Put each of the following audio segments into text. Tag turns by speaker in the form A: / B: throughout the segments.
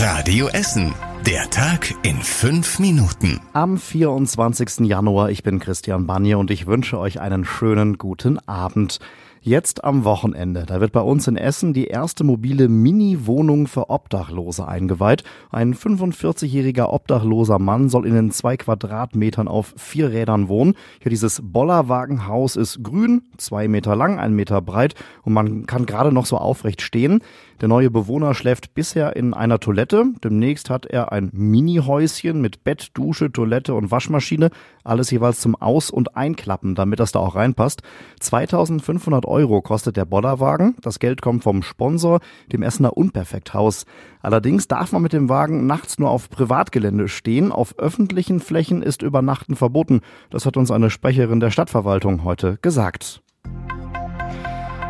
A: Radio Essen. Der Tag in fünf Minuten.
B: Am 24. Januar, ich bin Christian Banje und ich wünsche euch einen schönen guten Abend. Jetzt am Wochenende, da wird bei uns in Essen die erste mobile Mini-Wohnung für Obdachlose eingeweiht. Ein 45-jähriger obdachloser Mann soll in den zwei Quadratmetern auf vier Rädern wohnen. Hier dieses Bollerwagenhaus ist grün, zwei Meter lang, ein Meter breit und man kann gerade noch so aufrecht stehen. Der neue Bewohner schläft bisher in einer Toilette. Demnächst hat er ein Mini-Häuschen mit Bett, Dusche, Toilette und Waschmaschine. Alles jeweils zum Aus- und Einklappen, damit das da auch reinpasst. 2500 Euro kostet der Bollerwagen. Das Geld kommt vom Sponsor, dem Essener Unperfekthaus. Allerdings darf man mit dem Wagen nachts nur auf Privatgelände stehen. Auf öffentlichen Flächen ist Übernachten verboten. Das hat uns eine Sprecherin der Stadtverwaltung heute gesagt.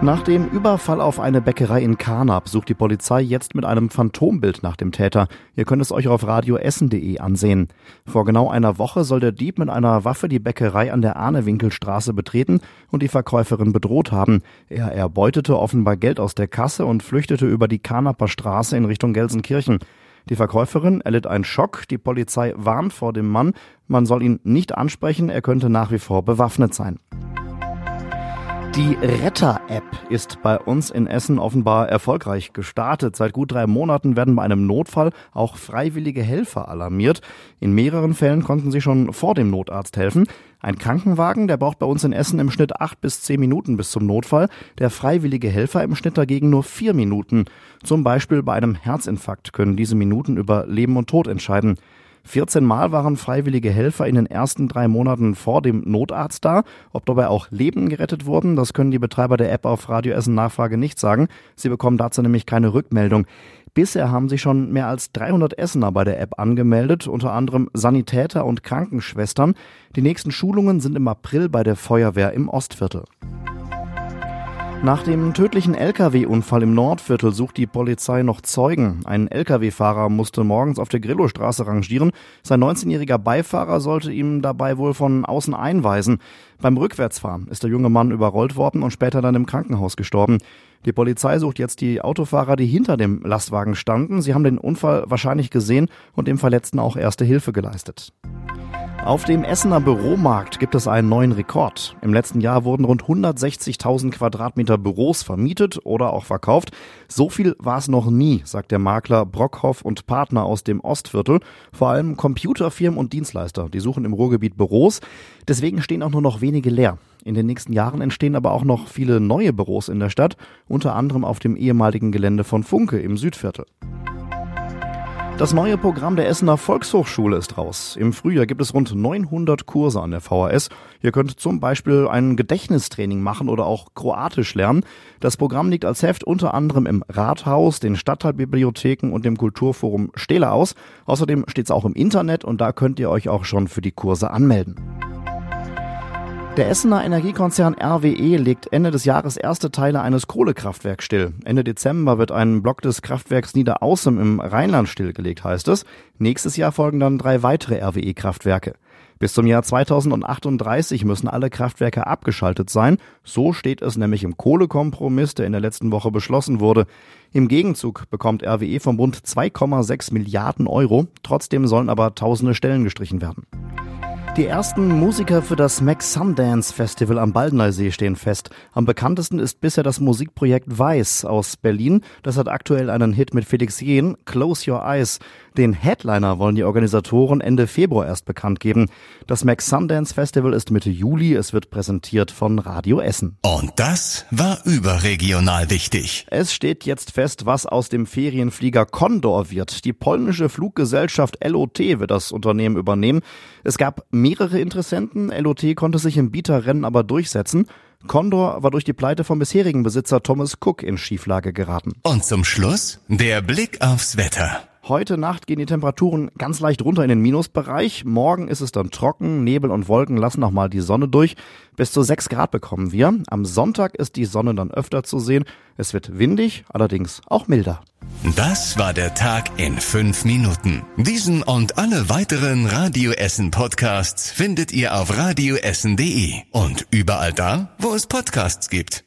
B: Nach dem Überfall auf eine Bäckerei in Karnap sucht die Polizei jetzt mit einem Phantombild nach dem Täter. Ihr könnt es euch auf radioessen.de ansehen. Vor genau einer Woche soll der Dieb mit einer Waffe die Bäckerei an der Ahnewinkelstraße betreten und die Verkäuferin bedroht haben. Er erbeutete offenbar Geld aus der Kasse und flüchtete über die Karnaper Straße in Richtung Gelsenkirchen. Die Verkäuferin erlitt einen Schock. Die Polizei warnt vor dem Mann. Man soll ihn nicht ansprechen. Er könnte nach wie vor bewaffnet sein. Die Retter-App ist bei uns in Essen offenbar erfolgreich gestartet. Seit gut drei Monaten werden bei einem Notfall auch freiwillige Helfer alarmiert. In mehreren Fällen konnten sie schon vor dem Notarzt helfen. Ein Krankenwagen, der braucht bei uns in Essen im Schnitt acht bis zehn Minuten bis zum Notfall. Der freiwillige Helfer im Schnitt dagegen nur vier Minuten. Zum Beispiel bei einem Herzinfarkt können diese Minuten über Leben und Tod entscheiden. 14 Mal waren freiwillige Helfer in den ersten drei Monaten vor dem Notarzt da. Ob dabei auch Leben gerettet wurden, das können die Betreiber der App auf Radio Essen Nachfrage nicht sagen. Sie bekommen dazu nämlich keine Rückmeldung. Bisher haben sich schon mehr als 300 Essener bei der App angemeldet, unter anderem Sanitäter und Krankenschwestern. Die nächsten Schulungen sind im April bei der Feuerwehr im Ostviertel. Nach dem tödlichen Lkw-Unfall im Nordviertel sucht die Polizei noch Zeugen. Ein Lkw-Fahrer musste morgens auf der Grillostraße rangieren. Sein 19-jähriger Beifahrer sollte ihm dabei wohl von außen einweisen. Beim Rückwärtsfahren ist der junge Mann überrollt worden und später dann im Krankenhaus gestorben. Die Polizei sucht jetzt die Autofahrer, die hinter dem Lastwagen standen. Sie haben den Unfall wahrscheinlich gesehen und dem Verletzten auch erste Hilfe geleistet. Auf dem Essener Büromarkt gibt es einen neuen Rekord. Im letzten Jahr wurden rund 160.000 Quadratmeter Büros vermietet oder auch verkauft. So viel war es noch nie, sagt der Makler Brockhoff und Partner aus dem Ostviertel. Vor allem Computerfirmen und Dienstleister, die suchen im Ruhrgebiet Büros. Deswegen stehen auch nur noch wenige leer. In den nächsten Jahren entstehen aber auch noch viele neue Büros in der Stadt, unter anderem auf dem ehemaligen Gelände von Funke im Südviertel. Das neue Programm der Essener Volkshochschule ist raus. Im Frühjahr gibt es rund 900 Kurse an der VHS. Ihr könnt zum Beispiel ein Gedächtnistraining machen oder auch Kroatisch lernen. Das Programm liegt als Heft unter anderem im Rathaus, den Stadtteilbibliotheken und dem Kulturforum Stele aus. Außerdem steht es auch im Internet und da könnt ihr euch auch schon für die Kurse anmelden. Der Essener Energiekonzern RWE legt Ende des Jahres erste Teile eines Kohlekraftwerks still. Ende Dezember wird ein Block des Kraftwerks Niederaußem im Rheinland stillgelegt, heißt es. Nächstes Jahr folgen dann drei weitere RWE-Kraftwerke. Bis zum Jahr 2038 müssen alle Kraftwerke abgeschaltet sein. So steht es nämlich im Kohlekompromiss, der in der letzten Woche beschlossen wurde. Im Gegenzug bekommt RWE vom Bund 2,6 Milliarden Euro. Trotzdem sollen aber tausende Stellen gestrichen werden. Die ersten Musiker für das Max Sundance Festival am Baldeneysee stehen fest. Am bekanntesten ist bisher das Musikprojekt Weiß aus Berlin. Das hat aktuell einen Hit mit Felix Jähn, Close Your Eyes. Den Headliner wollen die Organisatoren Ende Februar erst bekannt geben. Das Max Sundance Festival ist Mitte Juli. Es wird präsentiert von Radio Essen.
A: Und das war überregional wichtig.
B: Es steht jetzt fest, was aus dem Ferienflieger Condor wird. Die polnische Fluggesellschaft LOT wird das Unternehmen übernehmen. Es gab mehrere Interessenten. LOT konnte sich im Bieterrennen aber durchsetzen. Condor war durch die Pleite vom bisherigen Besitzer Thomas Cook in Schieflage geraten.
A: Und zum Schluss der Blick aufs Wetter.
B: Heute Nacht gehen die Temperaturen ganz leicht runter in den Minusbereich. Morgen ist es dann trocken, Nebel und Wolken lassen nochmal die Sonne durch. Bis zu 6 Grad bekommen wir. Am Sonntag ist die Sonne dann öfter zu sehen. Es wird windig, allerdings auch milder.
A: Das war der Tag in fünf Minuten. Diesen und alle weiteren Radio Essen Podcasts findet ihr auf radioessen.de und überall da, wo es Podcasts gibt.